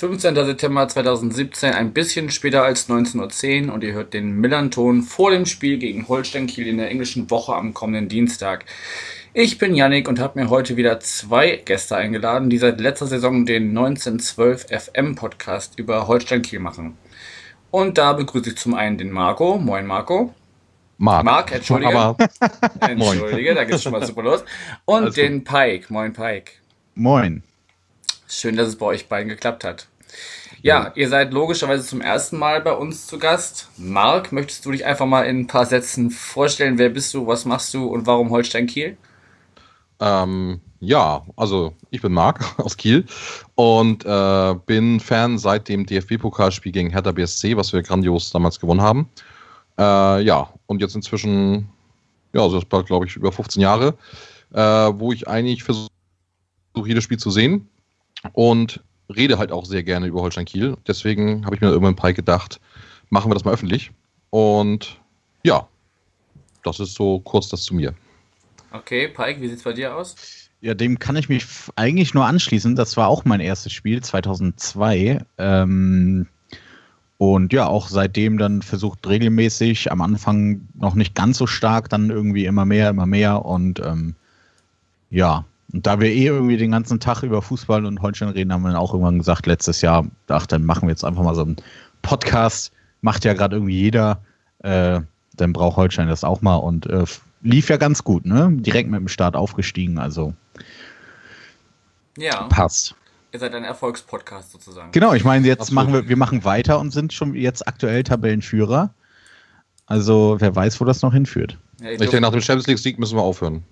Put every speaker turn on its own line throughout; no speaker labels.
Moin, Freitag, 15. September 2017, ein bisschen später als 19.10 Uhr und ihr hört den Millanton vor dem Spiel gegen Holstein Kiel in der englischen Woche am kommenden Dienstag. Ich bin Yannick und habe mir heute wieder zwei Gäste eingeladen, die seit letzter Saison den 1912 FM Podcast über Holstein Kiel machen. Und da begrüße ich zum einen den Marco. Moin Marco.
Mark.
Mark, entschuldige. Aber entschuldige, da geht's schon mal super los. Und Alles den. Pike. Moin Pike.
Moin.
Schön, dass es bei euch beiden geklappt hat. Ja, ihr seid logischerweise zum ersten Mal bei uns zu Gast. Marc, möchtest du dich einfach mal in ein paar Sätzen vorstellen? Wer bist du, was machst du und warum Holstein Kiel?
Ähm, ja, also ich bin Marc aus Kiel und äh, bin Fan seit dem DFB-Pokalspiel gegen Hertha BSC, was wir grandios damals gewonnen haben. Äh, ja, und jetzt inzwischen, ja, also das war glaube ich über 15 Jahre, äh, wo ich eigentlich versuche, jedes Spiel zu sehen und rede halt auch sehr gerne über Holstein Kiel. Deswegen habe ich mir irgendwann bei gedacht, machen wir das mal öffentlich. Und ja, das ist so kurz das zu mir.
Okay, Pike, wie sieht es bei dir aus?
Ja, dem kann ich mich eigentlich nur anschließen. Das war auch mein erstes Spiel 2002. Ähm, und ja, auch seitdem dann versucht regelmäßig, am Anfang noch nicht ganz so stark, dann irgendwie immer mehr, immer mehr. Und ähm, ja, und da wir eh irgendwie den ganzen Tag über Fußball und Holstein reden, haben wir dann auch irgendwann gesagt, letztes Jahr, dachte, dann machen wir jetzt einfach mal so einen Podcast. Macht ja gerade irgendwie jeder. Äh, dann braucht Holstein das auch mal und äh, lief ja ganz gut, ne? Direkt mit dem Start aufgestiegen, also.
Ja.
Passt.
Ihr seid ein Erfolgspodcast sozusagen.
Genau, ich meine, jetzt Absolut. machen wir, wir machen weiter und sind schon jetzt aktuell Tabellenführer. Also, wer weiß, wo das noch hinführt.
Ja, ich, ich denke, nach dem Champions League-Sieg müssen wir aufhören.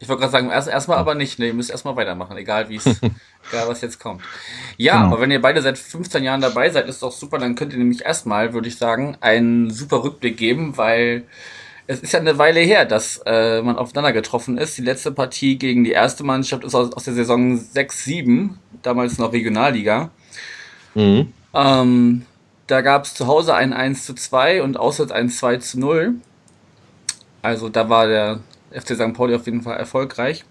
Ich wollte gerade sagen, erst erstmal aber nicht. Ne, ihr müsst erstmal weitermachen, egal wie es, egal was jetzt kommt. Ja, genau. aber wenn ihr beide seit 15 Jahren dabei seid, ist doch super. Dann könnt ihr nämlich erstmal, würde ich sagen, einen super Rückblick geben, weil es ist ja eine Weile her, dass äh, man aufeinander getroffen ist. Die letzte Partie gegen die erste Mannschaft ist aus, aus der Saison 6-7, damals noch Regionalliga. Mhm. Ähm, da gab es zu Hause ein 1 zu 2 und auswärts ein 2 zu 0. Also da war der FC St. Pauli auf jeden Fall erfolgreich.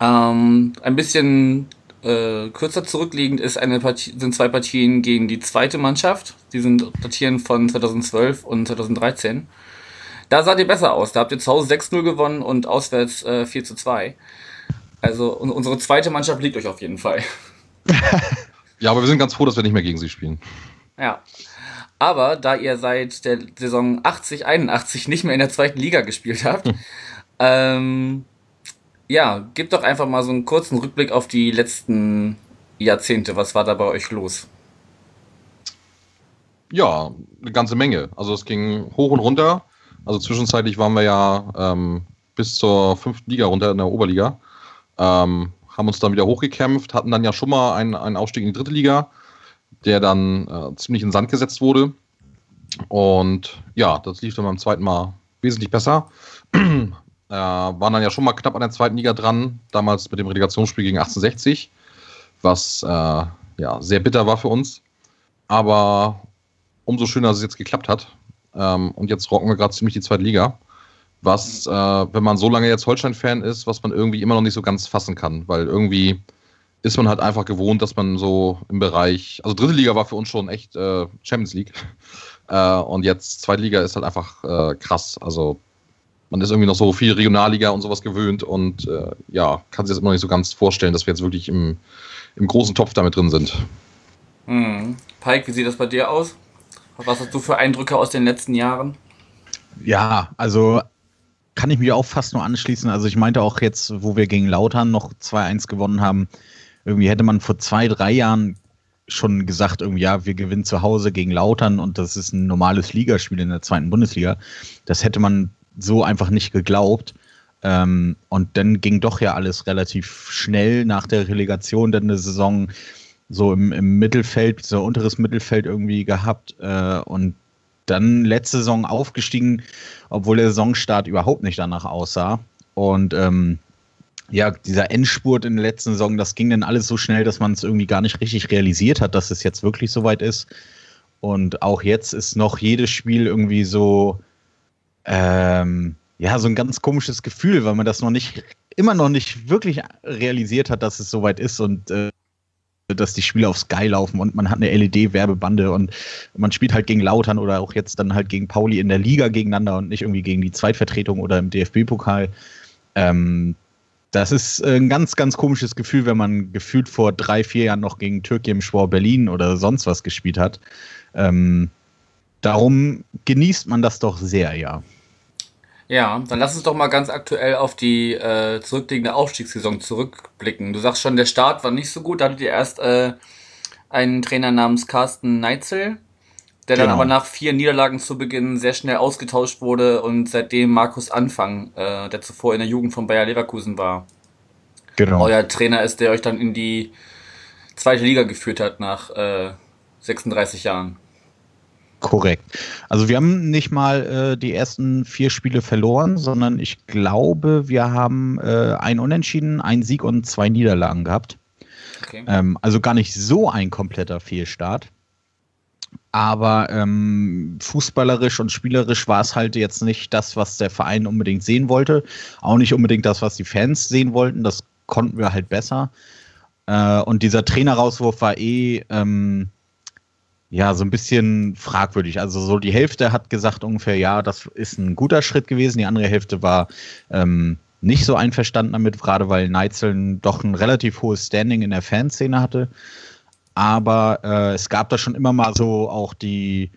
Ähm, ein bisschen äh, kürzer zurückliegend ist eine Partie, sind zwei Partien gegen die zweite Mannschaft. Die sind datieren von 2012 und 2013. Da sah ihr besser aus. Da habt ihr zu Hause 6-0 gewonnen und auswärts äh, 4 zu 2. Also unsere zweite Mannschaft liegt euch auf jeden Fall.
ja, aber wir sind ganz froh, dass wir nicht mehr gegen sie spielen.
Ja. Aber da ihr seit der Saison 80, 81 nicht mehr in der zweiten Liga gespielt habt, ähm, ja, gib doch einfach mal so einen kurzen Rückblick auf die letzten Jahrzehnte. Was war da bei euch los?
Ja, eine ganze Menge. Also es ging hoch und runter. Also zwischenzeitlich waren wir ja ähm, bis zur fünften Liga runter in der Oberliga. Ähm, haben uns dann wieder hochgekämpft, hatten dann ja schon mal einen, einen Aufstieg in die dritte Liga, der dann äh, ziemlich in Sand gesetzt wurde. Und ja, das lief dann beim zweiten Mal wesentlich besser. Äh, waren dann ja schon mal knapp an der zweiten Liga dran, damals mit dem Relegationsspiel gegen 1860, was äh, ja sehr bitter war für uns. Aber umso schöner, dass es jetzt geklappt hat. Ähm, und jetzt rocken wir gerade ziemlich die zweite Liga. Was, äh, wenn man so lange jetzt Holstein-Fan ist, was man irgendwie immer noch nicht so ganz fassen kann, weil irgendwie ist man halt einfach gewohnt, dass man so im Bereich, also dritte Liga war für uns schon echt äh, Champions League. Äh, und jetzt zweite Liga ist halt einfach äh, krass. Also man ist irgendwie noch so viel Regionalliga und sowas gewöhnt und äh, ja, kann sich das immer noch nicht so ganz vorstellen, dass wir jetzt wirklich im, im großen Topf damit drin sind.
Hm. Pike, wie sieht das bei dir aus? Was hast du für Eindrücke aus den letzten Jahren?
Ja, also kann ich mich auch fast nur anschließen. Also ich meinte auch jetzt, wo wir gegen Lautern noch 2-1 gewonnen haben, irgendwie hätte man vor zwei, drei Jahren schon gesagt, irgendwie, ja, wir gewinnen zu Hause gegen Lautern und das ist ein normales Ligaspiel in der zweiten Bundesliga. Das hätte man so einfach nicht geglaubt. Ähm, und dann ging doch ja alles relativ schnell nach der Relegation, dann eine Saison so im, im Mittelfeld, so unteres Mittelfeld irgendwie gehabt äh, und dann letzte Saison aufgestiegen, obwohl der Saisonstart überhaupt nicht danach aussah. Und ähm, ja, dieser Endspurt in der letzten Saison, das ging dann alles so schnell, dass man es irgendwie gar nicht richtig realisiert hat, dass es jetzt wirklich soweit ist. Und auch jetzt ist noch jedes Spiel irgendwie so, ähm, ja, so ein ganz komisches Gefühl, weil man das noch nicht, immer noch nicht wirklich realisiert hat, dass es soweit ist. Und äh, dass die Spiele auf Sky laufen und man hat eine LED-Werbebande und man spielt halt gegen Lautern oder auch jetzt dann halt gegen Pauli in der Liga gegeneinander und nicht irgendwie gegen die Zweitvertretung oder im DFB-Pokal. Ähm, das ist ein ganz, ganz komisches Gefühl, wenn man gefühlt vor drei, vier Jahren noch gegen Türkei im Schwor Berlin oder sonst was gespielt hat. Ähm, darum genießt man das doch sehr, ja.
Ja, dann lass uns doch mal ganz aktuell auf die äh, zurückliegende Aufstiegssaison zurückblicken. Du sagst schon, der Start war nicht so gut. Da hattet ihr erst äh, einen Trainer namens Carsten Neitzel, der genau. dann aber nach vier Niederlagen zu Beginn sehr schnell ausgetauscht wurde und seitdem Markus Anfang, äh, der zuvor in der Jugend von Bayer Leverkusen war, genau. euer Trainer ist, der euch dann in die zweite Liga geführt hat nach äh, 36 Jahren.
Korrekt. Also wir haben nicht mal äh, die ersten vier Spiele verloren, sondern ich glaube, wir haben äh, ein Unentschieden, einen Sieg und zwei Niederlagen gehabt. Okay. Ähm, also gar nicht so ein kompletter Fehlstart. Aber ähm, fußballerisch und spielerisch war es halt jetzt nicht das, was der Verein unbedingt sehen wollte. Auch nicht unbedingt das, was die Fans sehen wollten. Das konnten wir halt besser. Äh, und dieser Trainerauswurf war eh ähm, ja, so ein bisschen fragwürdig. Also so die Hälfte hat gesagt ungefähr, ja, das ist ein guter Schritt gewesen. Die andere Hälfte war ähm, nicht so einverstanden damit, gerade weil Neitzeln doch ein relativ hohes Standing in der Fanszene hatte. Aber äh, es gab da schon immer mal so auch die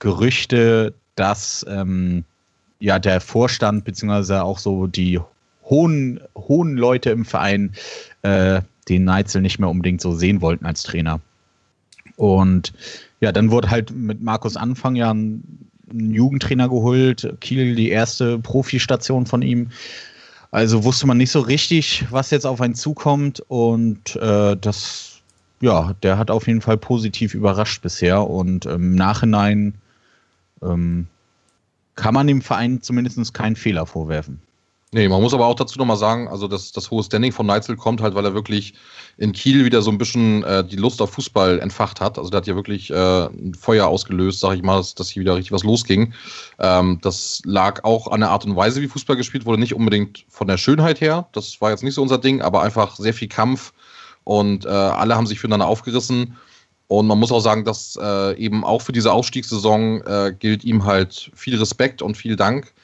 Gerüchte, dass ähm, ja der Vorstand beziehungsweise auch so die hohen, hohen Leute im Verein äh, den Neitzel nicht mehr unbedingt so sehen wollten als Trainer. Und ja, dann wurde halt mit Markus Anfang ja ein, ein Jugendtrainer geholt, Kiel die erste Profistation von ihm. Also wusste man nicht so richtig, was jetzt auf einen zukommt und äh, das, ja, der hat auf jeden Fall positiv überrascht bisher und im Nachhinein ähm, kann man dem Verein zumindest keinen Fehler vorwerfen.
Nee, man muss aber auch dazu nochmal sagen, also das, das hohe Standing von Neitzel kommt halt, weil er wirklich in Kiel wieder so ein bisschen äh, die Lust auf Fußball entfacht hat. Also der hat ja wirklich äh, ein Feuer ausgelöst, sag ich mal, dass, dass hier wieder richtig was losging. Ähm, das lag auch an der Art und Weise, wie Fußball gespielt wurde, nicht unbedingt von der Schönheit her. Das war jetzt nicht so unser Ding, aber einfach sehr viel Kampf und äh, alle haben sich füreinander aufgerissen. Und man muss auch sagen, dass äh, eben auch für diese Aufstiegssaison äh, gilt ihm halt viel Respekt und viel Dank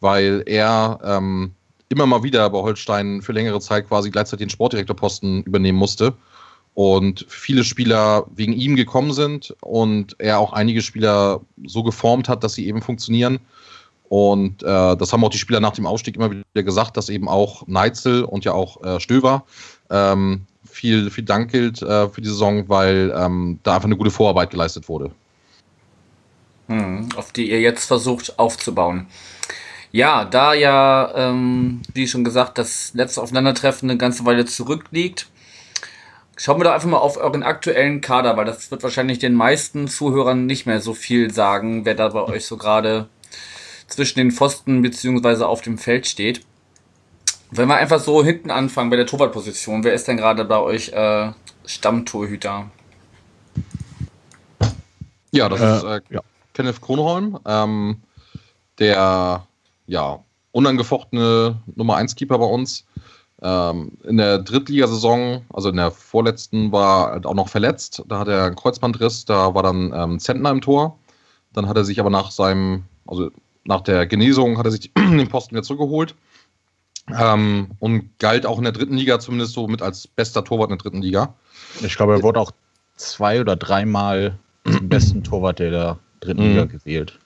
weil er ähm, immer mal wieder bei Holstein für längere Zeit quasi gleichzeitig den Sportdirektorposten übernehmen musste und viele Spieler wegen ihm gekommen sind und er auch einige Spieler so geformt hat, dass sie eben funktionieren. Und äh, das haben auch die Spieler nach dem Ausstieg immer wieder gesagt, dass eben auch Neitzel und ja auch äh, Stöver ähm, viel, viel Dank gilt äh, für die Saison, weil ähm, da einfach eine gute Vorarbeit geleistet wurde.
Hm, auf die ihr jetzt versucht aufzubauen. Ja, da ja, ähm, wie schon gesagt, das letzte Aufeinandertreffen eine ganze Weile zurückliegt, schauen wir doch einfach mal auf euren aktuellen Kader, weil das wird wahrscheinlich den meisten Zuhörern nicht mehr so viel sagen, wer da bei euch so gerade zwischen den Pfosten beziehungsweise auf dem Feld steht. Wenn wir einfach so hinten anfangen bei der Torwartposition, wer ist denn gerade bei euch äh, Stammtorhüter?
Ja, das äh, ist äh, ja. Kenneth Kronholm, ähm, der ja, unangefochtene Nummer 1 Keeper bei uns. Ähm, in der Drittligasaison, also in der vorletzten, war er halt auch noch verletzt. Da hat er einen Kreuzbandriss, da war dann ähm, Zentner im Tor. Dann hat er sich aber nach seinem, also nach der Genesung, hat er sich den Posten wieder zurückgeholt. Ähm, und galt auch in der dritten Liga zumindest so mit als bester Torwart in der dritten Liga.
Ich glaube, er wurde auch zwei oder dreimal zum besten Torwart der dritten Liga mhm. gewählt.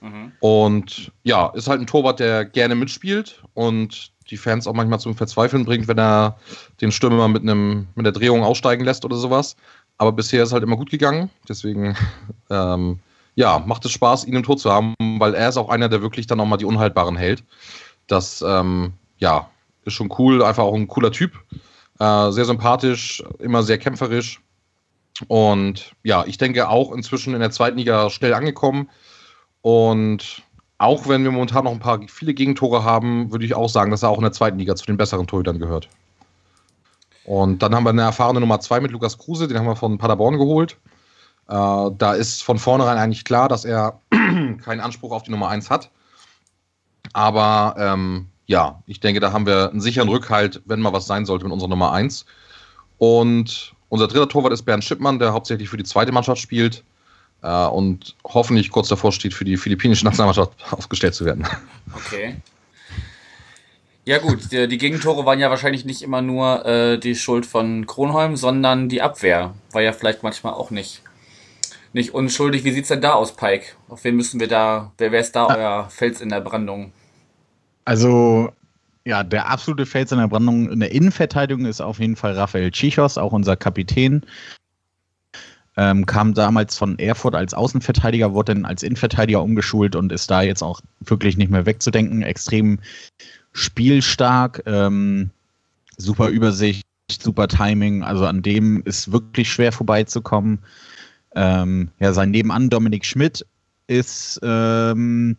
Mhm. Und ja, ist halt ein Torwart, der gerne mitspielt und die Fans auch manchmal zum Verzweifeln bringt, wenn er den Stürmer mit, einem, mit der Drehung aussteigen lässt oder sowas. Aber bisher ist halt immer gut gegangen. Deswegen, ähm, ja, macht es Spaß, ihn im Tor zu haben, weil er ist auch einer, der wirklich dann auch mal die Unhaltbaren hält. Das, ähm, ja, ist schon cool. Einfach auch ein cooler Typ. Äh, sehr sympathisch, immer sehr kämpferisch. Und ja, ich denke auch inzwischen in der zweiten Liga schnell angekommen. Und auch wenn wir momentan noch ein paar viele Gegentore haben, würde ich auch sagen, dass er auch in der zweiten Liga zu den besseren Torhütern gehört. Und dann haben wir eine erfahrene Nummer zwei mit Lukas Kruse, den haben wir von Paderborn geholt. Äh, da ist von vornherein eigentlich klar, dass er keinen Anspruch auf die Nummer eins hat. Aber ähm, ja, ich denke, da haben wir einen sicheren Rückhalt, wenn mal was sein sollte mit unserer Nummer eins. Und Unser dritter Torwart ist Bernd Schippmann, der hauptsächlich für die zweite Mannschaft spielt äh, und hoffentlich kurz davor steht, für die philippinische Nationalmannschaft aufgestellt zu werden.
Okay. Ja gut, die, die, Gegentore waren ja wahrscheinlich nicht immer nur äh, die Schuld von Kronholm, sondern die Abwehr war ja vielleicht manchmal auch nicht, nicht unschuldig. Wie sieht's denn da aus, Pike? Auf wen müssen wir da, wer wäre es da euer Fels in der Brandung?
Also ja, der absolute Fels in der Brandung in der Innenverteidigung ist auf jeden Fall Rafael Chichos, auch unser Kapitän. Ähm, kam damals von Erfurt als Außenverteidiger, wurde dann als Innenverteidiger umgeschult und ist da jetzt auch wirklich nicht mehr wegzudenken. Extrem spielstark, ähm, super Übersicht, super Timing. Also an dem ist wirklich schwer vorbeizukommen. Ähm, ja, sein Nebenan Dominik Schmidt ist ähm,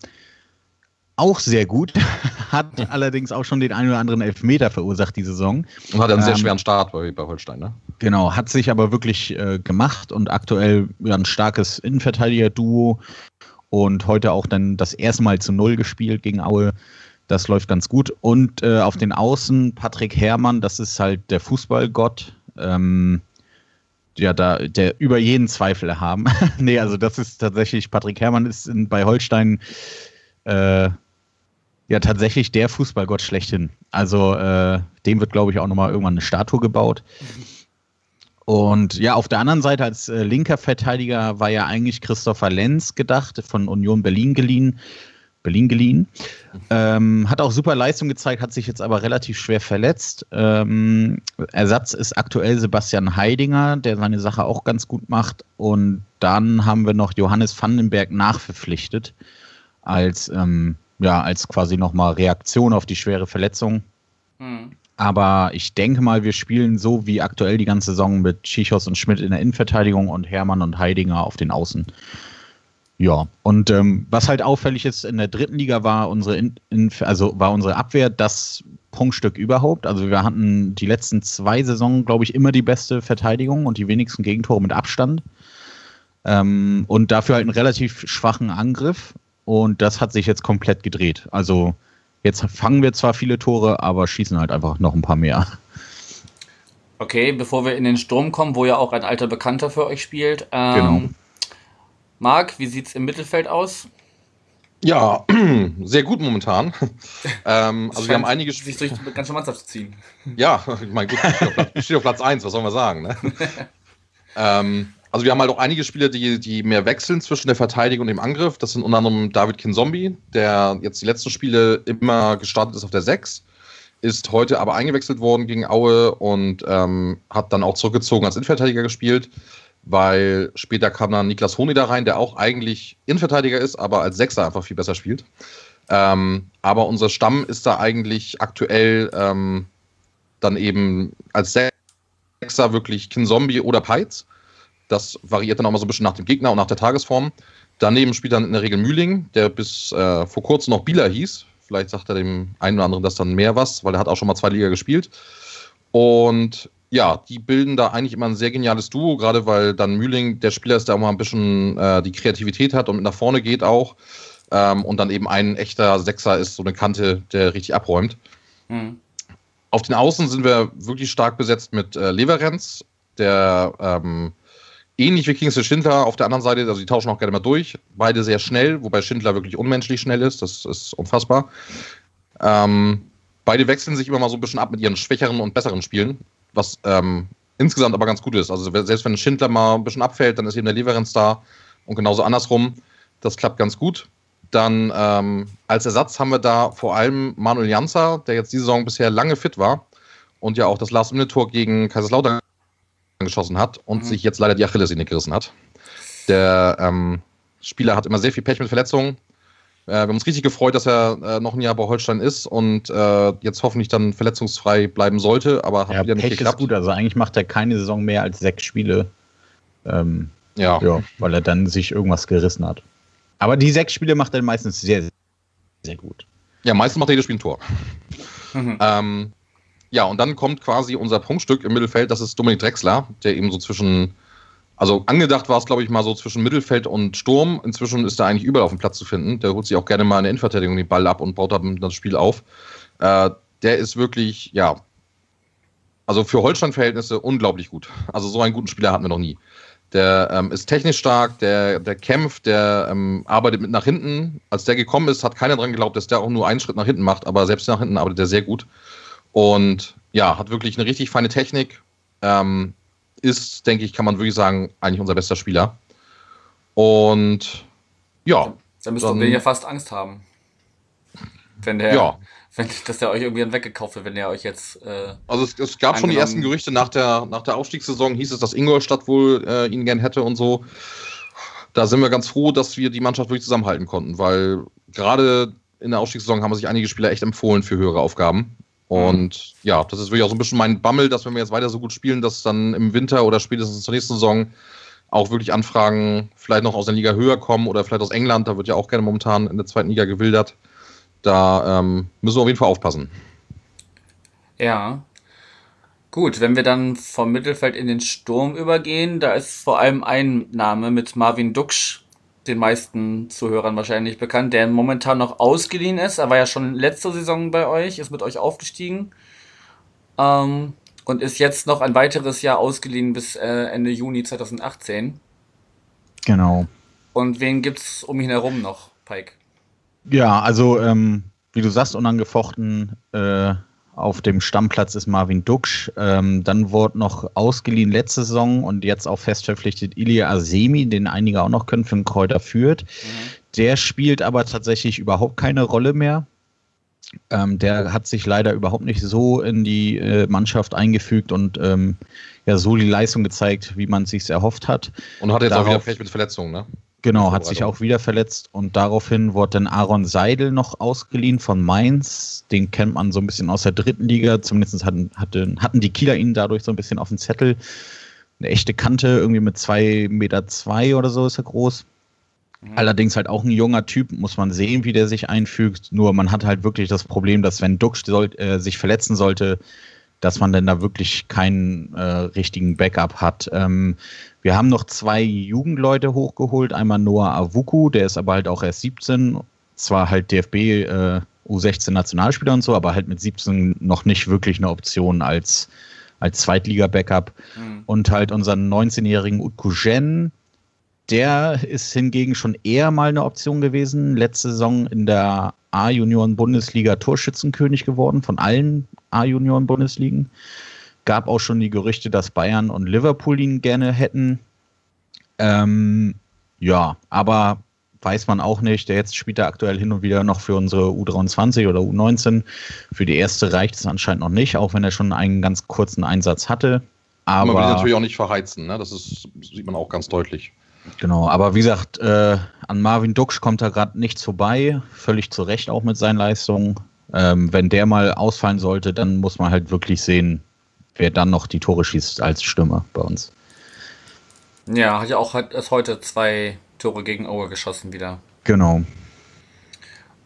auch sehr gut, hat allerdings auch schon den einen oder anderen Elfmeter verursacht die Saison.
Und hat einen sehr ähm, schweren Start bei, bei Holstein, ne?
Genau, hat sich aber wirklich äh, gemacht und aktuell ja, ein starkes Innenverteidiger-Duo und heute auch dann das erste Mal zu Null gespielt gegen Aue. Das läuft ganz gut. Und äh, auf den Außen Patrick Herrmann, das ist halt der Fußballgott. Ähm, ja, da, der über jeden Zweifel haben. nee, also das ist tatsächlich, Patrick Herrmann ist in, bei Holstein äh, ja tatsächlich der Fußballgott schlechthin. Also äh, dem wird, glaube ich, auch nochmal irgendwann eine Statue gebaut. Und ja, auf der anderen Seite als äh, linker Verteidiger war ja eigentlich Christopher Lenz gedacht, von Union Berlin geliehen. Berlin geliehen. Ähm, hat auch super Leistung gezeigt, hat sich jetzt aber relativ schwer verletzt. Ähm, Ersatz ist aktuell Sebastian Heidinger, der seine Sache auch ganz gut macht. Und dann haben wir noch Johannes Vandenberg nachverpflichtet als ähm, ja, als quasi nochmal Reaktion auf die schwere Verletzung. Mhm. Aber ich denke mal, wir spielen so wie aktuell die ganze Saison mit Schichos und Schmidt in der Innenverteidigung und Hermann und Heidinger auf den Außen. Ja, und ähm, was halt auffällig ist, in der dritten Liga war unsere, in, in, also war unsere Abwehr das Prunkstück überhaupt. Also wir hatten die letzten zwei Saisonen, glaube ich, immer die beste Verteidigung und die wenigsten Gegentore mit Abstand. Ähm, und dafür halt einen relativ schwachen Angriff. Und das hat sich jetzt komplett gedreht. Also jetzt fangen wir zwar viele Tore, aber schießen halt einfach noch ein paar mehr.
Okay, bevor wir in den Sturm kommen, wo ja auch ein alter Bekannter für euch spielt. Ähm, genau. Marc, wie sieht es im Mittelfeld aus?
Ja, sehr gut momentan. ähm, also wir haben einige
sich durch die ganze Mannschaft zu ziehen.
Ja, ich meine, gut, ich stehe auf Platz 1, was soll man sagen? Ne? ähm, also wir haben halt auch einige Spieler, die, die mehr wechseln zwischen der Verteidigung und dem Angriff. Das sind unter anderem David Kinzombie, der jetzt die letzten Spiele immer gestartet ist auf der 6, ist heute aber eingewechselt worden gegen Aue und ähm, hat dann auch zurückgezogen als Innenverteidiger gespielt, weil später kam dann Niklas Honi da rein, der auch eigentlich Innenverteidiger ist, aber als Sechser einfach viel besser spielt. Ähm, aber unser Stamm ist da eigentlich aktuell ähm, dann eben als Sechser wirklich Kinzombie oder Peitz. Das variiert dann auch mal so ein bisschen nach dem Gegner und nach der Tagesform. Daneben spielt dann in der Regel Mühling, der bis äh, vor kurzem noch Bieler hieß. Vielleicht sagt er dem einen oder anderen das dann mehr was, weil er hat auch schon mal zwei Liga gespielt. Und ja, die bilden da eigentlich immer ein sehr geniales Duo, gerade weil dann Mühling der Spieler ist, der auch mal ein bisschen äh, die Kreativität hat und mit nach vorne geht auch. Ähm, und dann eben ein echter Sechser ist, so eine Kante, der richtig abräumt. Mhm. Auf den Außen sind wir wirklich stark besetzt mit äh, Leverenz, der ähm, ähnlich wie Kingsley Schindler auf der anderen Seite, also die tauschen auch gerne mal durch. Beide sehr schnell, wobei Schindler wirklich unmenschlich schnell ist. Das ist unfassbar. Ähm, beide wechseln sich immer mal so ein bisschen ab mit ihren schwächeren und besseren Spielen, was ähm, insgesamt aber ganz gut ist. Also selbst wenn Schindler mal ein bisschen abfällt, dann ist eben der Leverenz da und genauso andersrum. Das klappt ganz gut. Dann ähm, als Ersatz haben wir da vor allem Manuel Janza, der jetzt diese Saison bisher lange fit war und ja auch das Last-Minute-Tor gegen Kaiserslautern geschossen hat und mhm. sich jetzt leider die Achillessehne gerissen hat. Der ähm, Spieler hat immer sehr viel Pech mit Verletzungen. Äh, wir haben uns riesig gefreut, dass er äh, noch ein Jahr bei Holstein ist und äh, jetzt hoffentlich dann verletzungsfrei bleiben sollte, aber
hat ja, wieder nicht Pech geklappt. Ist gut, also eigentlich macht er keine Saison mehr als sechs Spiele. Ähm, ja. ja. Weil er dann sich irgendwas gerissen hat. Aber die sechs Spiele macht er meistens sehr, sehr gut.
Ja, meistens macht er jedes Spiel ein Tor. Mhm. Ähm, ja, und dann kommt quasi unser Punktstück im Mittelfeld, das ist Dominik Drexler, der eben so zwischen, also angedacht war es, glaube ich, mal so zwischen Mittelfeld und Sturm. Inzwischen ist er eigentlich überall auf dem Platz zu finden. Der holt sich auch gerne mal in der Innenverteidigung den Ball ab und baut dann das Spiel auf. Äh, der ist wirklich, ja, Also für Holstein-Verhältnisse unglaublich gut. Also so einen guten Spieler hatten wir noch nie. Der ähm, ist technisch stark, der, der kämpft, der ähm, arbeitet mit nach hinten. Als der gekommen ist, hat keiner dran geglaubt, dass der auch nur einen Schritt nach hinten macht, aber selbst nach hinten arbeitet er sehr gut. Und ja, hat wirklich eine richtig feine Technik. Ähm, ist, denke ich, kann man wirklich sagen, eigentlich unser bester Spieler. Und ja.
Dann müsst ihr ja fast Angst haben. Wenn der, ja. wenn, dass der euch irgendwie dann weggekauft wird, wenn der euch jetzt. Äh,
also es, es gab schon die ersten Gerüchte nach der, nach der Aufstiegssaison, hieß es, dass Ingolstadt wohl äh, ihn gern hätte und so. Da sind wir ganz froh, dass wir die Mannschaft wirklich zusammenhalten konnten, weil gerade in der Aufstiegssaison haben sich einige Spieler echt empfohlen für höhere Aufgaben. Und mhm. ja, das ist wirklich auch so ein bisschen mein Bammel, dass wenn wir jetzt weiter so gut spielen, dass dann im Winter oder spätestens zur nächsten Saison auch wirklich Anfragen vielleicht noch aus der Liga höher kommen oder vielleicht aus England, da wird ja auch gerne momentan in der zweiten Liga gewildert. Da ähm, müssen wir auf jeden Fall aufpassen.
Ja. Gut, wenn wir dann vom Mittelfeld in den Sturm übergehen, da ist vor allem ein Name mit Marvin Duksch den meisten Zuhörern wahrscheinlich bekannt, der momentan noch ausgeliehen ist. Er war ja schon letzte Saison bei euch, ist mit euch aufgestiegen ähm, und ist jetzt noch ein weiteres Jahr ausgeliehen bis äh, Ende Juni 2018.
Genau.
Und wen gibt es um ihn herum noch, Pike?
Ja, also ähm, wie du sagst, unangefochten äh, auf dem Stammplatz ist Marvin Duksch. Ähm, dann wurde noch ausgeliehen letzte Saison und jetzt auch fest verpflichtet Ilya Asemi, den einige auch noch können, für den Kräuter führt. Mhm. Der spielt aber tatsächlich überhaupt keine Rolle mehr. Ähm, der hat sich leider überhaupt nicht so in die äh, Mannschaft eingefügt und ähm, ja so die Leistung gezeigt, wie man es sich erhofft hat.
Und hat jetzt Darauf, auch wieder Pech mit Verletzungen, ne?
Genau, hat sich auch wieder verletzt und daraufhin wurde dann Aaron Seidel noch ausgeliehen von Mainz. Den kennt man so ein bisschen aus der dritten Liga. Zumindest hatten, hatten, hatten die Kieler ihn dadurch so ein bisschen auf dem Zettel. Eine echte Kante, irgendwie mit zwei Meter zwei oder so ist er groß. Mhm. Allerdings halt auch ein junger Typ, muss man sehen, wie der sich einfügt. Nur man hat halt wirklich das Problem, dass wenn Duck soll, äh, sich verletzen sollte, dass man dann da wirklich keinen äh, richtigen Backup hat. Ähm, wir haben noch zwei Jugendleute hochgeholt. Einmal Noah Avuku, der ist aber halt auch erst 17. Zwar halt DFB äh, U16 Nationalspieler und so, aber halt mit 17 noch nicht wirklich eine Option als, als Zweitliga-Backup. Mhm. Und halt unseren 19-jährigen Utkujen, der ist hingegen schon eher mal eine Option gewesen. Letzte Saison in der A-Junioren-Bundesliga Torschützenkönig geworden, von allen A-Junioren-Bundesligen. Gab auch schon die Gerüchte, dass Bayern und Liverpool ihn gerne hätten. Ähm, ja, aber weiß man auch nicht. Der jetzt spielt er aktuell hin und wieder noch für unsere U23 oder U19. Für die erste reicht es anscheinend noch nicht, auch wenn er schon einen ganz kurzen Einsatz hatte. Aber man will
natürlich auch nicht verheizen, ne? das ist, sieht man auch ganz deutlich.
Genau, aber wie gesagt, äh, an Marvin Duksch kommt da gerade nichts vorbei, völlig zu Recht auch mit seinen Leistungen. Ähm, wenn der mal ausfallen sollte, dann muss man halt wirklich sehen, wer dann noch die Tore schießt als Stürmer bei uns.
Ja, hat ja auch erst heute zwei Tore gegen Auer geschossen wieder.
Genau.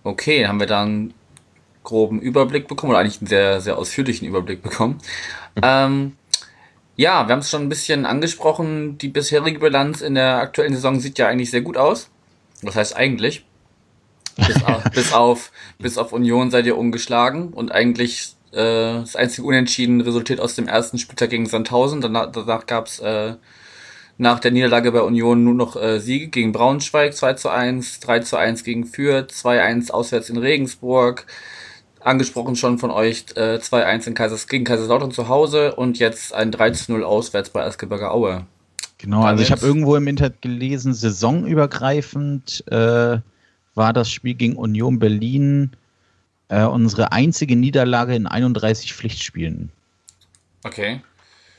Okay, haben wir dann groben Überblick bekommen oder eigentlich einen sehr, sehr ausführlichen Überblick bekommen. ähm, ja, wir haben es schon ein bisschen angesprochen. Die bisherige Bilanz in der aktuellen Saison sieht ja eigentlich sehr gut aus. Was heißt eigentlich? Bis auf, bis auf, bis auf Union seid ihr ungeschlagen und eigentlich äh, das einzige Unentschieden resultiert aus dem ersten Spieltag gegen Sandhausen. Danach, danach gab es äh, nach der Niederlage bei Union nur noch äh, Siege gegen Braunschweig 2 zu 1, 3 zu 1 gegen Fürth, 2-1 auswärts in Regensburg, angesprochen schon von euch, äh, 2-1 in Kaisers, gegen Kaiserslautern zu Hause und jetzt ein 3 zu 0 auswärts bei Erzgebirge Aue.
Genau, also ich habe irgendwo im Internet gelesen, saisonübergreifend äh, war das Spiel gegen Union Berlin äh, unsere einzige Niederlage in 31 Pflichtspielen.
Okay.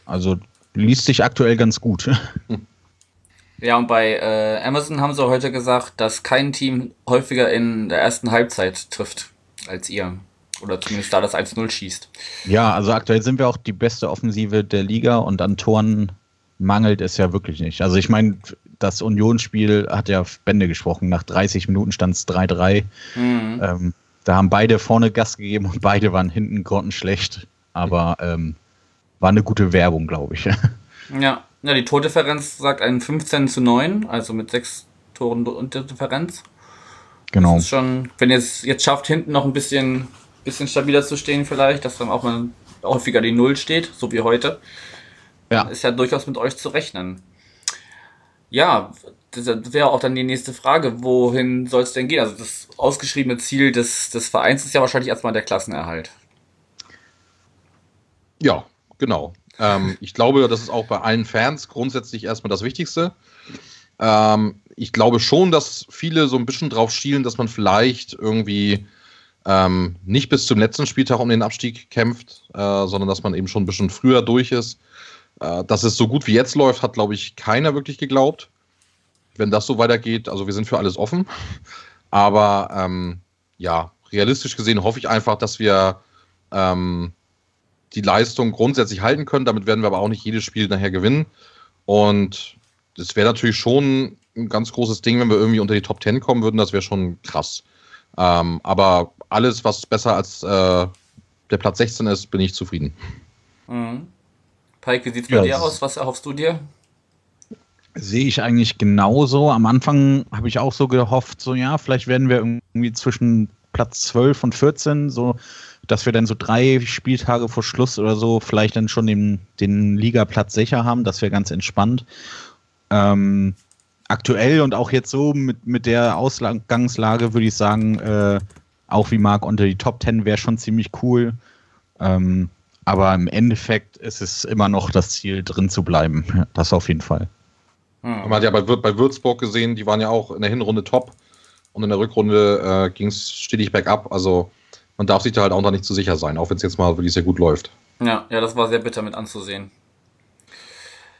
Also liest sich aktuell ganz gut.
Ja, und bei äh, Amazon haben sie heute gesagt, dass kein Team häufiger in der ersten Halbzeit trifft als ihr. Oder zumindest da das 1-0 schießt.
Ja, also aktuell sind wir auch die beste Offensive der Liga und an Toren mangelt es ja wirklich nicht. Also ich meine, das Unionsspiel hat ja Bände gesprochen. Nach 30 Minuten stand es 3-3. Mhm. Ähm, da haben beide vorne Gas gegeben und beide waren hinten grottenschlecht. Aber ähm, war eine gute Werbung, glaube ich.
Ja. ja, die Tordifferenz sagt einen 15 zu 9, also mit sechs Toren und Differenz.
Genau.
Das ist schon, wenn ihr es jetzt schafft, hinten noch ein bisschen, bisschen stabiler zu stehen, vielleicht, dass dann auch mal häufiger die Null steht, so wie heute,
Ja.
ist ja durchaus mit euch zu rechnen. Ja, das wäre auch dann die nächste Frage. Wohin soll es denn gehen? Also das ausgeschriebene Ziel des, des Vereins ist ja wahrscheinlich erstmal der Klassenerhalt.
Ja, genau. Ähm, ich glaube, das ist auch bei allen Fans grundsätzlich erstmal das Wichtigste. Ähm, ich glaube schon, dass viele so ein bisschen drauf schielen, dass man vielleicht irgendwie ähm, nicht bis zum letzten Spieltag um den Abstieg kämpft, äh, sondern dass man eben schon ein bisschen früher durch ist. Äh, dass es so gut wie jetzt läuft, hat, glaube ich, keiner wirklich geglaubt. Wenn das so weitergeht, also wir sind für alles offen. Aber ähm, ja, realistisch gesehen hoffe ich einfach, dass wir ähm, die Leistung grundsätzlich halten können. Damit werden wir aber auch nicht jedes Spiel nachher gewinnen. Und das wäre natürlich schon ein ganz großes Ding, wenn wir irgendwie unter die Top 10 kommen würden. Das wäre schon krass. Ähm, aber alles, was besser als äh, der Platz 16 ist, bin ich zufrieden.
Mhm. Pike, wie sieht's bei
Ja,
dir aus? Was erhoffst du dir?
Sehe ich eigentlich genauso. Am Anfang habe ich auch so gehofft, so ja, vielleicht werden wir irgendwie zwischen Platz 12 und 14, so dass wir dann so drei Spieltage vor Schluss oder so vielleicht dann schon den, den Ligaplatz sicher haben. Das wäre ganz entspannt. Ähm, aktuell und auch jetzt so mit, mit der Ausgangslage würde ich sagen, äh, auch wie Marc unter die Top 10 wäre schon ziemlich cool. Ähm, aber im Endeffekt ist es immer noch das Ziel, drin zu bleiben. Ja, Das auf jeden Fall.
Hm.
Man hat ja bei, bei Würzburg gesehen, die waren ja auch in der Hinrunde top und in der Rückrunde äh, ging es stetig bergab. Also man darf sich da halt auch noch nicht zu sicher sein, auch wenn es jetzt mal wirklich sehr gut läuft.
Ja, ja, das war sehr bitter mit anzusehen.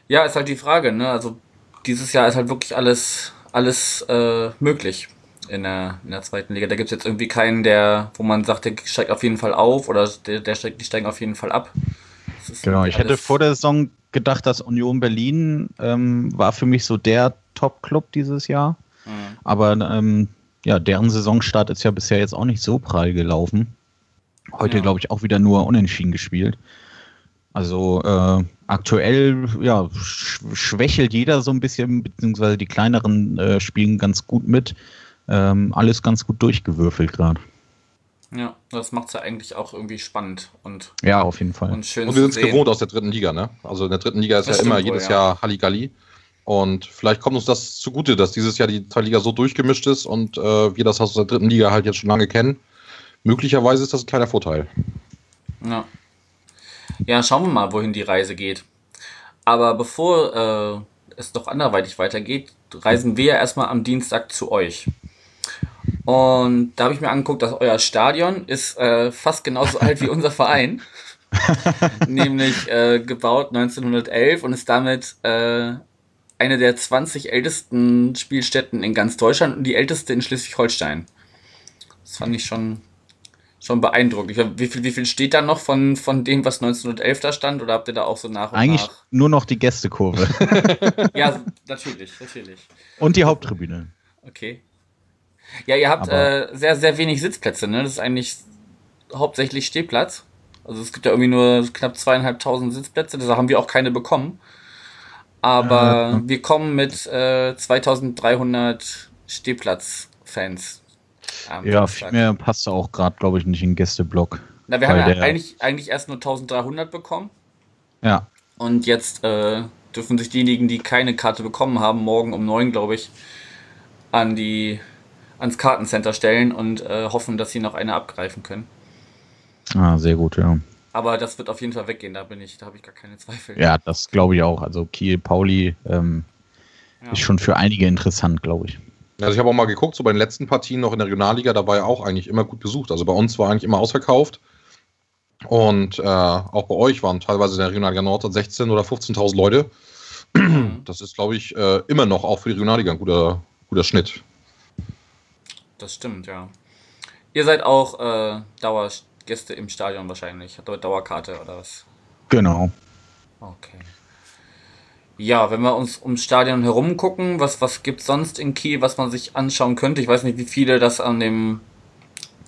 Ja, ist halt die Frage, ne? Also dieses Jahr ist halt wirklich alles, alles äh, möglich in der, in der zweiten Liga. Da gibt's jetzt irgendwie keinen, der, wo man sagt, der steigt auf jeden Fall auf oder der, der steigt, die steigen auf jeden Fall ab.
Genau, ich hätte vor der Saison gedacht, dass Union Berlin ähm, war für mich so der Top-Club dieses Jahr.
Mhm.
Aber ähm, ja, deren Saisonstart ist ja bisher jetzt auch nicht so prall gelaufen. Heute,
Ja.
glaube ich, auch wieder nur unentschieden gespielt. Also äh, aktuell ja, sch schwächelt jeder so ein bisschen, beziehungsweise die kleineren äh, spielen ganz gut mit. Ähm, alles ganz gut durchgewürfelt gerade.
Ja, das macht's ja eigentlich auch irgendwie spannend und,
Ja, auf jeden Fall.
und schön
Und wir sind es gewohnt aus der dritten Liga, ne? Also in der dritten Liga ist
Das
ja immer
wohl,
jedes
ja.
Jahr Halligalli. Und vielleicht kommt uns das zugute, dass dieses Jahr die zweite Liga so durchgemischt ist und äh, wir das aus der dritten Liga halt jetzt schon lange kennen. Möglicherweise ist das ein kleiner Vorteil.
Ja. Ja, schauen wir mal, wohin die Reise geht. Aber bevor äh, es doch anderweitig weitergeht, reisen wir ja erstmal am Dienstag zu euch. Und da habe ich mir angeguckt, dass euer Stadion ist äh, fast genauso alt wie unser Verein. Nämlich äh, gebaut 1911 und ist damit äh, eine der 20 ältesten Spielstätten in ganz Deutschland und die älteste in Schleswig-Holstein. Das fand ich schon, schon beeindruckend. Ich, wie, viel, wie viel steht da noch von, von dem, was 1911 da stand? Oder habt ihr da auch so nach und
Eigentlich
nach?
nur noch die Gästekurve
Ja, natürlich, natürlich.
und die Haupttribüne.
Okay. Ja, ihr habt äh, sehr, sehr wenig Sitzplätze, ne? Das ist eigentlich hauptsächlich Stehplatz. Also es gibt ja irgendwie nur knapp zweieinhalbtausend Sitzplätze, deshalb haben wir auch keine bekommen. Aber wir kommen mit äh, 2300 Stehplatz-Fans.
Ja, viel mehr passt auch gerade, glaube ich, nicht in den Gästeblock.
Na, wir haben ja eigentlich, eigentlich erst nur 1300 bekommen.
Ja,
Und jetzt äh, dürfen sich diejenigen, die keine Karte bekommen haben, morgen um neun, glaube ich, an die ans Kartencenter stellen und äh, hoffen, dass sie noch eine abgreifen können.
ah, sehr gut, ja.
Aber das wird auf jeden Fall weggehen, da bin ich, da habe ich gar keine Zweifel.
Ja, das glaube ich auch. Also Kiel, Pauli ähm,
Ja.
ist schon für einige interessant, glaube ich.
Also ich habe auch mal geguckt, so bei den letzten Partien noch in der Regionalliga, da war ja auch eigentlich immer gut besucht. Also bei uns war eigentlich immer ausverkauft. Und äh, auch bei euch waren teilweise in der Regionalliga Nord 16.000 oder 15.000 Leute. Das ist, glaube ich, äh, immer noch auch für die Regionalliga ein guter, guter Schnitt.
Das stimmt, ja. Ihr seid auch äh, Dauergäste im Stadion wahrscheinlich. Habt ihr Dauerkarte oder was?
Genau.
Okay. Ja, wenn wir uns ums Stadion herum gucken, was, was gibt's sonst in Kiel, was man sich anschauen könnte? Ich weiß nicht, wie viele das an dem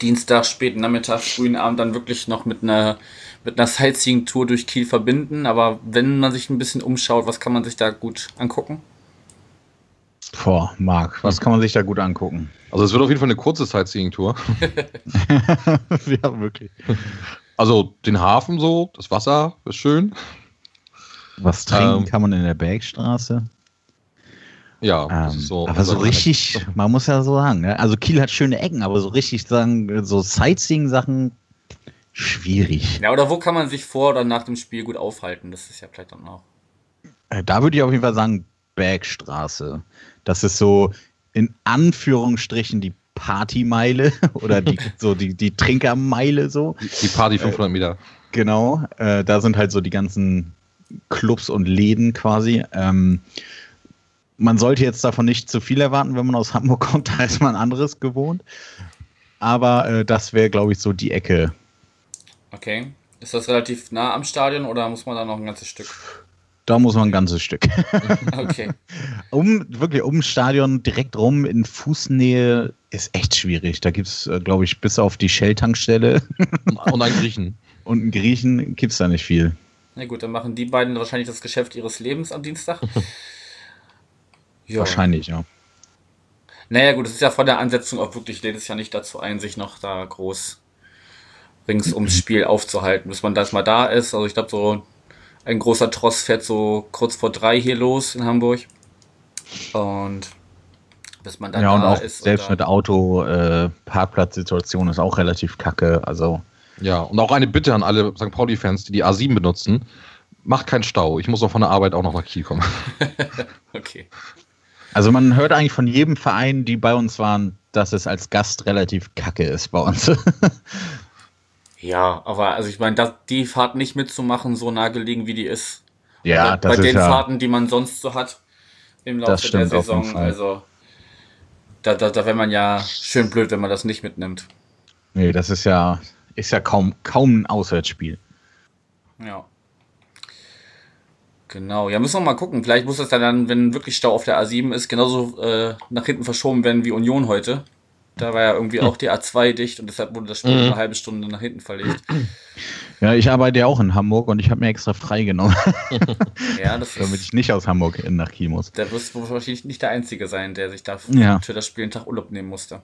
Dienstag, späten Nachmittag, frühen Abend dann wirklich noch mit einer, mit einer Sightseeing-Tour durch Kiel verbinden. Aber wenn man sich ein bisschen umschaut, was kann man sich da gut angucken?
Boah, Marc, was kann man sich da gut angucken?
Also es wird auf jeden Fall eine kurze Sightseeing-Tour.
ja, wirklich.
Also den Hafen so, das Wasser ist schön.
Was trinken ähm, kann man in der Bergstraße?
Ja,
ähm, so aber so richtig, man muss ja so sagen, ne? also Kiel hat schöne Ecken, aber so richtig sagen, so Sightseeing-Sachen schwierig.
Ja, oder wo kann man sich vor oder nach dem Spiel gut aufhalten? Das ist ja vielleicht dann auch.
Äh, da würde ich auf jeden Fall sagen, Bergstraße. Das ist so in Anführungsstrichen die Partymeile oder die, so die, die Trinkermeile so.
Die Party 500 Meter.
Genau, äh, da sind halt so die ganzen Clubs und Läden quasi. Ähm, man sollte jetzt davon nicht zu viel erwarten, wenn man aus Hamburg kommt, da ist man anderes gewohnt. Aber äh, das wäre, glaube ich, so die Ecke.
Okay. Ist das relativ nah am Stadion oder muss man da noch ein ganzes Stück?
Da muss man ein ganzes Stück.
okay.
Um, wirklich, um Stadion direkt rum in Fußnähe ist echt schwierig. Da gibt es, äh, glaube ich, bis auf die Shell-Tankstelle.
Und einen Griechen.
Und einen Griechen gibt es da nicht viel.
Na gut, dann machen die beiden wahrscheinlich das Geschäft ihres Lebens am Dienstag.
ja. Wahrscheinlich, ja.
Naja, gut, es ist ja von der Ansetzung auch wirklich, lädt es ja nicht dazu ein, sich noch da groß rings ums Spiel aufzuhalten, bis man das mal da ist. Also ich glaube, so ein großer Tross fährt so kurz vor drei hier los in Hamburg. Und bis man dann
ja, und da auch ist. Selbst mit Auto, äh, Parkplatzsituation ist auch relativ kacke. Also.
Ja, und auch eine Bitte an alle St. Pauli-Fans, die die A7 benutzen. Macht keinen Stau. Ich muss auch von der Arbeit auch noch nach Kiel kommen.
okay.
Also man hört eigentlich von jedem Verein, die bei uns waren, dass es als Gast relativ kacke ist bei uns.
Ja, aber also ich meine, die Fahrt nicht mitzumachen, so nah gelegen wie die ist.
Ja,
also, das bei ist den ja, Fahrten, die man sonst so hat im Laufe der Saison. Also da, da, da wäre man ja schön blöd, wenn man das nicht mitnimmt.
Nee, das ist ja, ist ja kaum, kaum ein Auswärtsspiel.
Ja. Genau, ja, müssen wir mal gucken. Vielleicht muss das dann, wenn wirklich Stau auf der A7 ist, genauso äh, nach hinten verschoben werden wie Union heute. Da war ja irgendwie auch die A2 dicht und deshalb wurde das Spiel mhm. eine halbe Stunde nach hinten verlegt.
Ja, ich arbeite ja auch in Hamburg und ich habe mir extra freigenommen.
ja, das ist,
Damit ich nicht aus Hamburg nach Kiel muss.
Da wirst du wahrscheinlich nicht der Einzige sein, der sich da
ja.
für das Spiel einen Tag Urlaub nehmen musste.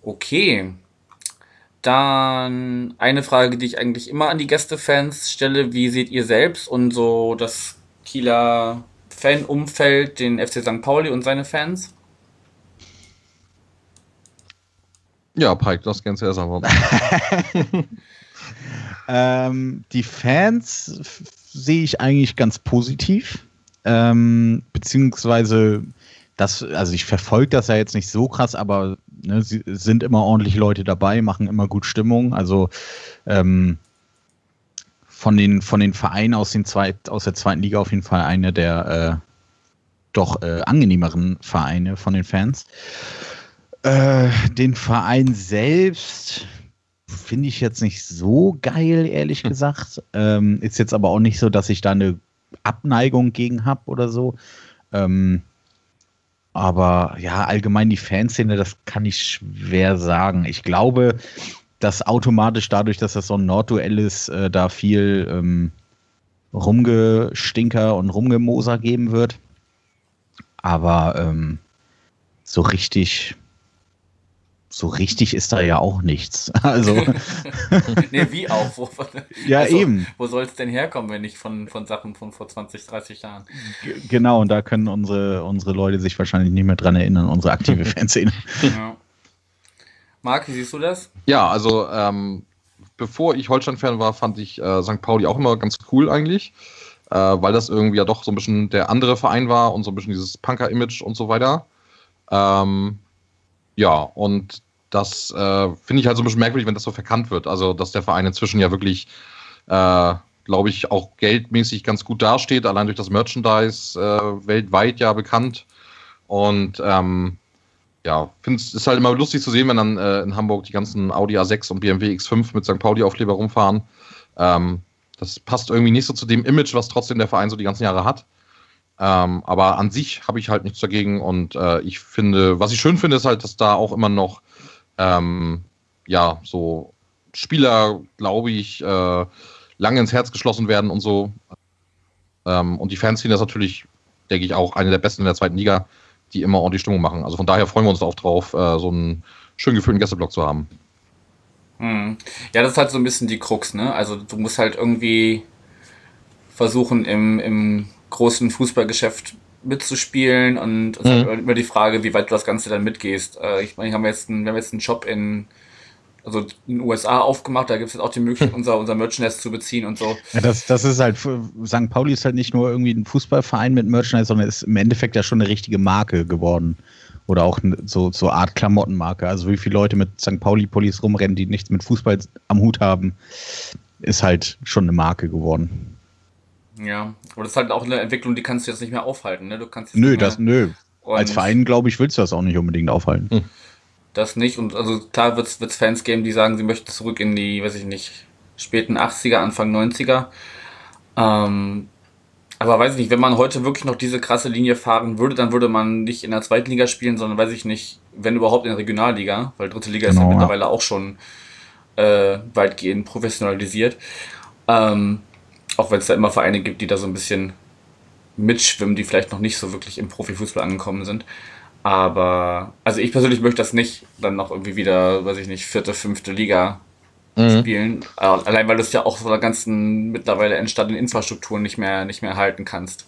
Okay. Dann eine Frage, die ich eigentlich immer an die Gästefans stelle. Wie seht ihr selbst und so das Kieler Fanumfeld, den FC St. Pauli und seine Fans?
Ja, Pike, das kannst du erst sagen.
ähm, die Fans sehe ich eigentlich ganz positiv. Ähm, beziehungsweise das, also ich verfolge das ja jetzt nicht so krass, aber ne, sie sind immer ordentlich Leute dabei, machen immer gut Stimmung. Also ähm, von den, von den Vereinen aus, den Zweit, aus der zweiten Liga auf jeden Fall eine der äh, doch äh, angenehmeren Vereine von den Fans. Äh, den Verein selbst finde ich jetzt nicht so geil, ehrlich hm. gesagt. Ähm, ist jetzt aber auch nicht so, dass ich da eine Abneigung gegen habe oder so. Ähm, aber ja, allgemein die Fanszene, das kann ich schwer sagen. Ich glaube, dass automatisch dadurch, dass das so ein Nordduell ist, äh, da viel ähm, Rumgestinker und Rumgemoser geben wird. Aber ähm, so richtig so richtig ist da ja auch nichts. Also.
nee, wie auch? Wo,
ja, also, eben.
Wo soll es denn herkommen, wenn nicht von, von Sachen von vor 20, 30 Jahren?
G genau, und da können unsere, unsere Leute sich wahrscheinlich nicht mehr dran erinnern, unsere aktive Fanszene.
ja. Marc, wie siehst du das?
Ja, also ähm, bevor ich Holstein-Fan war, fand ich äh, St. Pauli auch immer ganz cool eigentlich, äh, weil das irgendwie ja doch so ein bisschen der andere Verein war und so ein bisschen dieses Punker-Image und so weiter. Ähm, ja, und das äh, finde ich halt so ein bisschen merkwürdig, wenn das so verkannt wird. Also, dass der Verein inzwischen ja wirklich, äh, glaube ich, auch geldmäßig ganz gut dasteht, allein durch das Merchandise äh, weltweit ja bekannt. Und ähm, ja, finde es ist halt immer lustig zu sehen, wenn dann äh, in Hamburg die ganzen Audi A6 und BMW X5 mit St. Pauli-Aufkleber rumfahren. Ähm, das passt irgendwie nicht so zu dem Image, was trotzdem der Verein so die ganzen Jahre hat. Ähm, aber an sich habe ich halt nichts dagegen und äh, ich finde, was ich schön finde, ist halt, dass da auch immer noch ähm, ja so Spieler, glaube ich, äh, lange ins Herz geschlossen werden und so. Ähm, und die Fans sind das natürlich, denke ich, auch eine der besten in der zweiten Liga, die immer ordentlich Stimmung machen. Also von daher freuen wir uns auch drauf, äh, so einen schön gefühlten Gästeblock zu haben.
Hm. Ja, das ist halt so ein bisschen die Krux, ne? Also du musst halt irgendwie versuchen, im, im großen Fußballgeschäft mitzuspielen und es mhm. ist halt immer die Frage, wie weit du das Ganze dann mitgehst. Äh, ich meine, wir haben jetzt einen, wir haben jetzt einen Job in also in den USA aufgemacht, da gibt es jetzt auch die Möglichkeit, unser, unser Merchandise zu beziehen und so.
Ja, das, das ist halt, St. Pauli ist halt nicht nur irgendwie ein Fußballverein mit Merchandise, sondern ist im Endeffekt ja schon eine richtige Marke geworden. Oder auch so, so Art Klamottenmarke. Also wie viele Leute mit St. Pauli-Polis rumrennen, die nichts mit Fußball am Hut haben, ist halt schon eine Marke geworden.
Ja, aber das ist halt auch eine Entwicklung, die kannst du jetzt nicht mehr aufhalten. Ne? Du kannst
nö, das, nö. Als Verein, glaube ich, willst du das auch nicht unbedingt aufhalten. Hm.
Das nicht. Und also klar wird es Fans geben, die sagen, sie möchten zurück in die, weiß ich nicht, späten 80er, Anfang 90er. Ähm, aber weiß ich nicht, wenn man heute wirklich noch diese krasse Linie fahren würde, dann würde man nicht in der zweiten Liga spielen, sondern weiß ich nicht, wenn überhaupt in der Regionalliga, weil dritte Liga genau, ist ja mittlerweile auch schon äh, weitgehend professionalisiert. Ähm, auch wenn es da immer Vereine gibt, die da so ein bisschen mitschwimmen, die vielleicht noch nicht so wirklich im Profifußball angekommen sind. Aber, also ich persönlich möchte das nicht dann noch irgendwie wieder, weiß ich nicht, vierte, fünfte Liga mhm. spielen. Allein weil du es ja auch von der ganzen mittlerweile entstandenen Infrastruktur nicht mehr, nicht mehr halten kannst.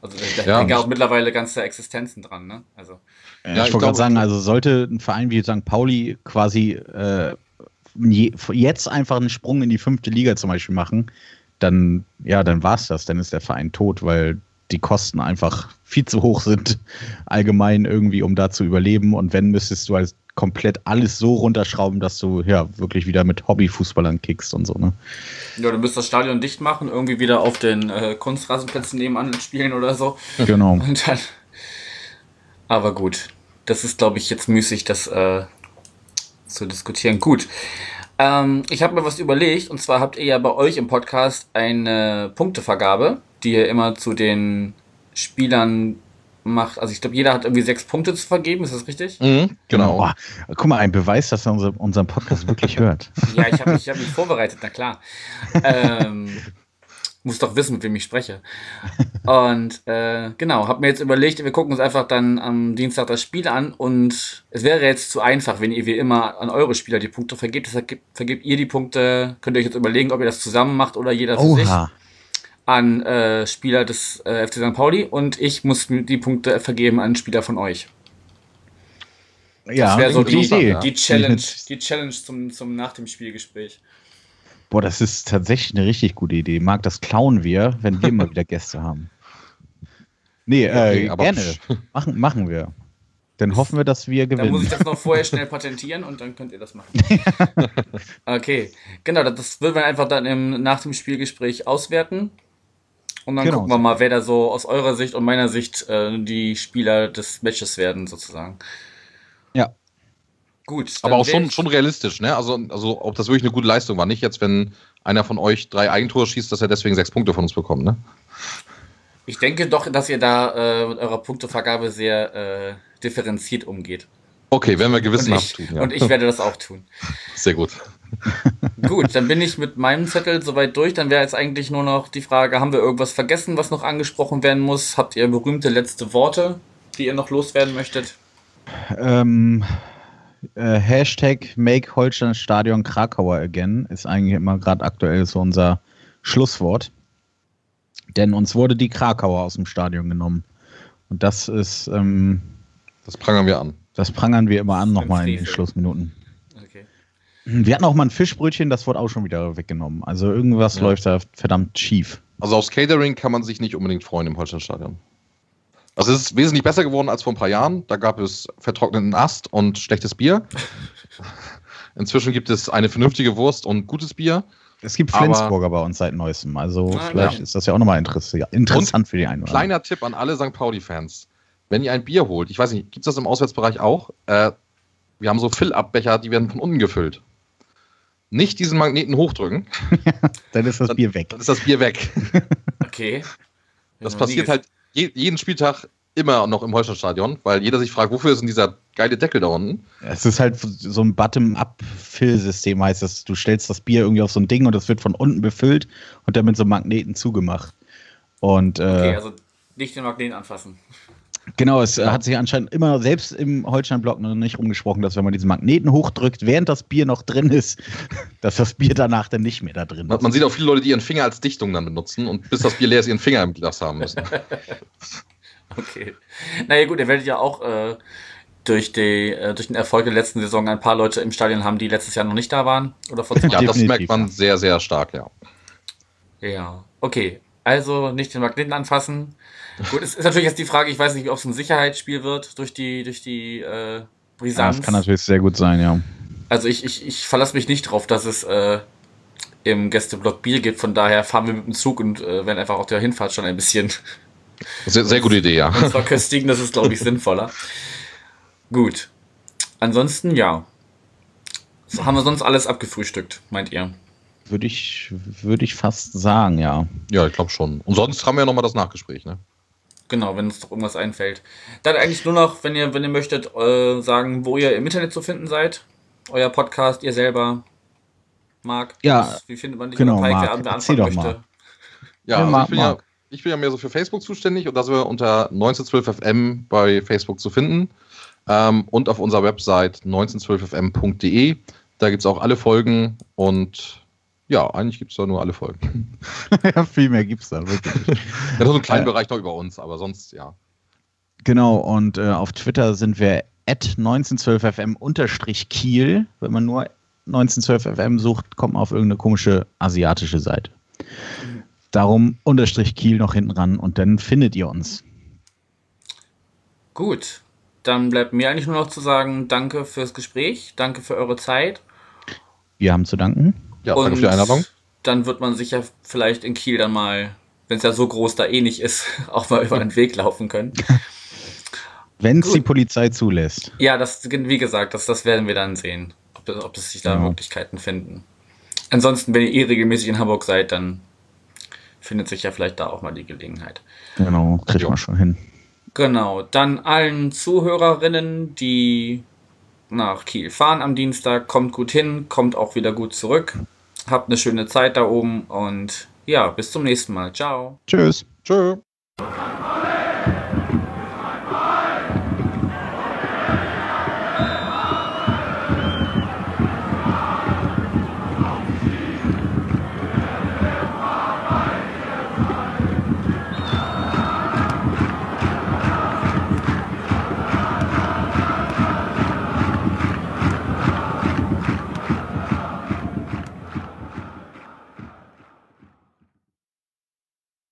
Also da ja, hängen ja auch mittlerweile ganze Existenzen dran, ne? Also.
Ja, ich, ich wollte gerade sagen, also sollte ein Verein wie St. Pauli quasi äh, jetzt einfach einen Sprung in die fünfte Liga zum Beispiel machen, dann, ja, dann war es das, dann ist der Verein tot, weil die Kosten einfach viel zu hoch sind, allgemein irgendwie, um da zu überleben. Und wenn, müsstest du halt komplett alles so runterschrauben, dass du ja wirklich wieder mit Hobbyfußballern kickst und so, ne?
Ja, du müsst das Stadion dicht machen, irgendwie wieder auf den äh, Kunstrasenplätzen nebenan spielen oder so.
Genau.
Dann, aber gut, das ist, glaube ich, jetzt müßig, das äh, zu diskutieren. Gut. Ähm, ich habe mir was überlegt, und zwar habt ihr ja bei euch im Podcast eine Punktevergabe, die ihr immer zu den Spielern macht. Also ich glaube, jeder hat irgendwie sechs Punkte zu vergeben, ist das richtig?
Mhm, genau. Oh, guck mal, ein Beweis, dass er unser, unseren Podcast wirklich hört.
ja, ich habe mich, hab mich vorbereitet, na klar. Ähm, muss doch wissen, mit wem ich spreche. Und äh, genau, habe mir jetzt überlegt, wir gucken uns einfach dann am Dienstag das Spiel an und es wäre jetzt zu einfach, wenn ihr wie immer an eure Spieler die Punkte vergebt. Deshalb vergebt ihr die Punkte, könnt ihr euch jetzt überlegen, ob ihr das zusammen macht oder jeder für Oha. sich an äh, Spieler des äh, FC St. Pauli und ich muss die Punkte vergeben an Spieler von euch.
Ja, das wäre
so die, die Challenge, die Challenge zum, zum nach dem Spielgespräch.
Boah, das ist tatsächlich eine richtig gute Idee. Marc, das klauen wir, wenn wir mal wieder Gäste haben. Nee, äh, okay, gerne. Machen, machen wir. Dann hoffen wir, dass wir gewinnen.
Dann muss ich das noch vorher schnell patentieren und dann könnt ihr das machen. okay, genau, das würden wir einfach dann im, nach dem Spielgespräch auswerten. Und dann genau. gucken wir mal, wer da so aus eurer Sicht und meiner Sicht äh, die Spieler des Matches werden, sozusagen.
Ja.
Gut. Aber auch schon, schon realistisch, ne? Also, also, ob das wirklich eine gute Leistung war. Nicht jetzt, wenn einer von euch drei Eigentore schießt, dass er deswegen sechs Punkte von uns bekommt, ne?
Ich denke doch, dass ihr da äh, mit eurer Punktevergabe sehr äh, differenziert umgeht.
Okay, werden wir gewissenhaft
tun. Ja. Und ich werde das auch tun.
Sehr gut.
Gut, dann bin ich mit meinem Zettel soweit durch. Dann wäre jetzt eigentlich nur noch die Frage, haben wir irgendwas vergessen, was noch angesprochen werden muss? Habt ihr berühmte letzte Worte, die ihr noch loswerden möchtet?
Ähm, äh, Hashtag Make Holstein Stadion Krakauer again ist eigentlich immer gerade aktuell so unser Schlusswort. Denn uns wurde die Krakauer aus dem Stadion genommen. Und das ist. Ähm,
das prangern wir an.
Das prangern wir immer an, nochmal in den Schlussminuten. Wir hatten auch mal ein Fischbrötchen, das wurde auch schon wieder weggenommen. Also irgendwas ja. läuft da verdammt schief.
Also aufs Catering kann man sich nicht unbedingt freuen im Holsteinstadion. Also es ist wesentlich besser geworden als vor ein paar Jahren. Da gab es vertrockneten Ast und schlechtes Bier. Inzwischen gibt es eine vernünftige Wurst und gutes Bier.
Es gibt Flensburger bei uns seit neuestem. Also ah, vielleicht ja. ist das ja auch nochmal interessant, interessant für die einen.
Kleiner Tipp an alle St. Pauli-Fans. Wenn ihr ein Bier holt, ich weiß nicht, gibt es das im Auswärtsbereich auch? Äh, wir haben so Fill-Up-Becher, die werden von unten gefüllt nicht diesen Magneten hochdrücken.
dann ist das
dann,
Bier weg.
Dann ist das Bier weg.
Okay.
Das passiert halt je, jeden Spieltag immer noch im Holsteinstadion, weil jeder sich fragt, wofür ist denn dieser geile Deckel da unten?
Es ist halt so ein Bottom-up-Fill-System, heißt das. Du stellst das Bier irgendwie auf so ein Ding und das wird von unten befüllt und dann mit so einem Magneten zugemacht. Und, äh, okay,
also nicht den Magneten anfassen.
Genau, es ja. hat sich anscheinend immer selbst im Holstein-Block noch nicht rumgesprochen, dass wenn man diesen Magneten hochdrückt, während das Bier noch drin ist, dass das Bier danach dann nicht mehr da drin
ist. Man sieht auch viele Leute, die ihren Finger als Dichtung dann benutzen und bis das Bier leer ist, ihren Finger im Glas haben müssen.
okay. Naja gut, ihr werdet ja auch äh, durch, die, äh, durch den Erfolg der letzten Saison ein paar Leute im Stadion haben, die letztes Jahr noch nicht da waren. Oder
vor ja, das merkt man sehr, sehr stark, ja.
Ja, okay. Also nicht den Magneten anfassen. Gut, es ist natürlich jetzt die Frage, ich weiß nicht, ob es ein Sicherheitsspiel wird durch die, durch die äh,
Brisanz. Ja, das kann natürlich sehr gut sein, ja.
Also ich, ich, ich verlasse mich nicht drauf, dass es äh, im Gästeblock Bier gibt. Von daher fahren wir mit dem Zug und äh, werden einfach auf der Hinfahrt schon ein bisschen.
Sehr, sehr gute Idee, ja.
Und zwar köstigen, das ist, glaube ich, sinnvoller. Gut. Ansonsten, ja. So haben wir sonst alles abgefrühstückt, meint ihr?
Würde ich, würde ich fast sagen, ja.
Ja, ich glaube schon. Und sonst haben wir ja nochmal das Nachgespräch, ne?
Genau, wenn uns doch irgendwas einfällt. Dann eigentlich nur noch, wenn ihr, wenn ihr möchtet, äh, sagen, wo ihr im Internet zu finden seid. Euer Podcast, ihr selber. Marc,
ja,
wie findet man dich
genau, Marc, wer, anfangen möchte? Mal.
Ja, also ich, bin ja, ich bin ja mehr so für Facebook zuständig und da sind wir unter 1912fm bei Facebook zu finden ähm, und auf unserer Website 1912fm.de. Da gibt es auch alle Folgen und ja, eigentlich gibt es da nur alle Folgen.
ja, viel mehr gibt es da wirklich.
ja, so einen kleinen äh, Bereich noch über uns, aber sonst ja.
Genau, und äh, auf Twitter sind wir at 1912fm-kiel. Wenn man nur 1912fm sucht, kommt man auf irgendeine komische asiatische Seite. Darum unterstrich Kiel noch hinten ran und dann findet ihr uns.
Gut, dann bleibt mir eigentlich nur noch zu sagen, danke fürs Gespräch, danke für eure Zeit.
Wir haben zu danken.
Ja, danke für die Einladung.
Dann wird man sicher vielleicht in Kiel dann mal, wenn es ja so groß da eh nicht ist, auch mal über den Weg laufen können.
wenn es die Polizei zulässt.
Ja, das, wie gesagt, das, das werden wir dann sehen, ob, ob das sich da ja. Möglichkeiten finden. Ansonsten, wenn ihr eh regelmäßig in Hamburg seid, dann findet sich ja vielleicht da auch mal die Gelegenheit.
Genau, kriegt man schon hin.
Genau, dann allen Zuhörerinnen, die nach Kiel fahren am Dienstag, kommt gut hin, kommt auch wieder gut zurück. Habt eine schöne Zeit da oben und ja, bis zum nächsten Mal. Ciao.
Tschüss.
Tschüss.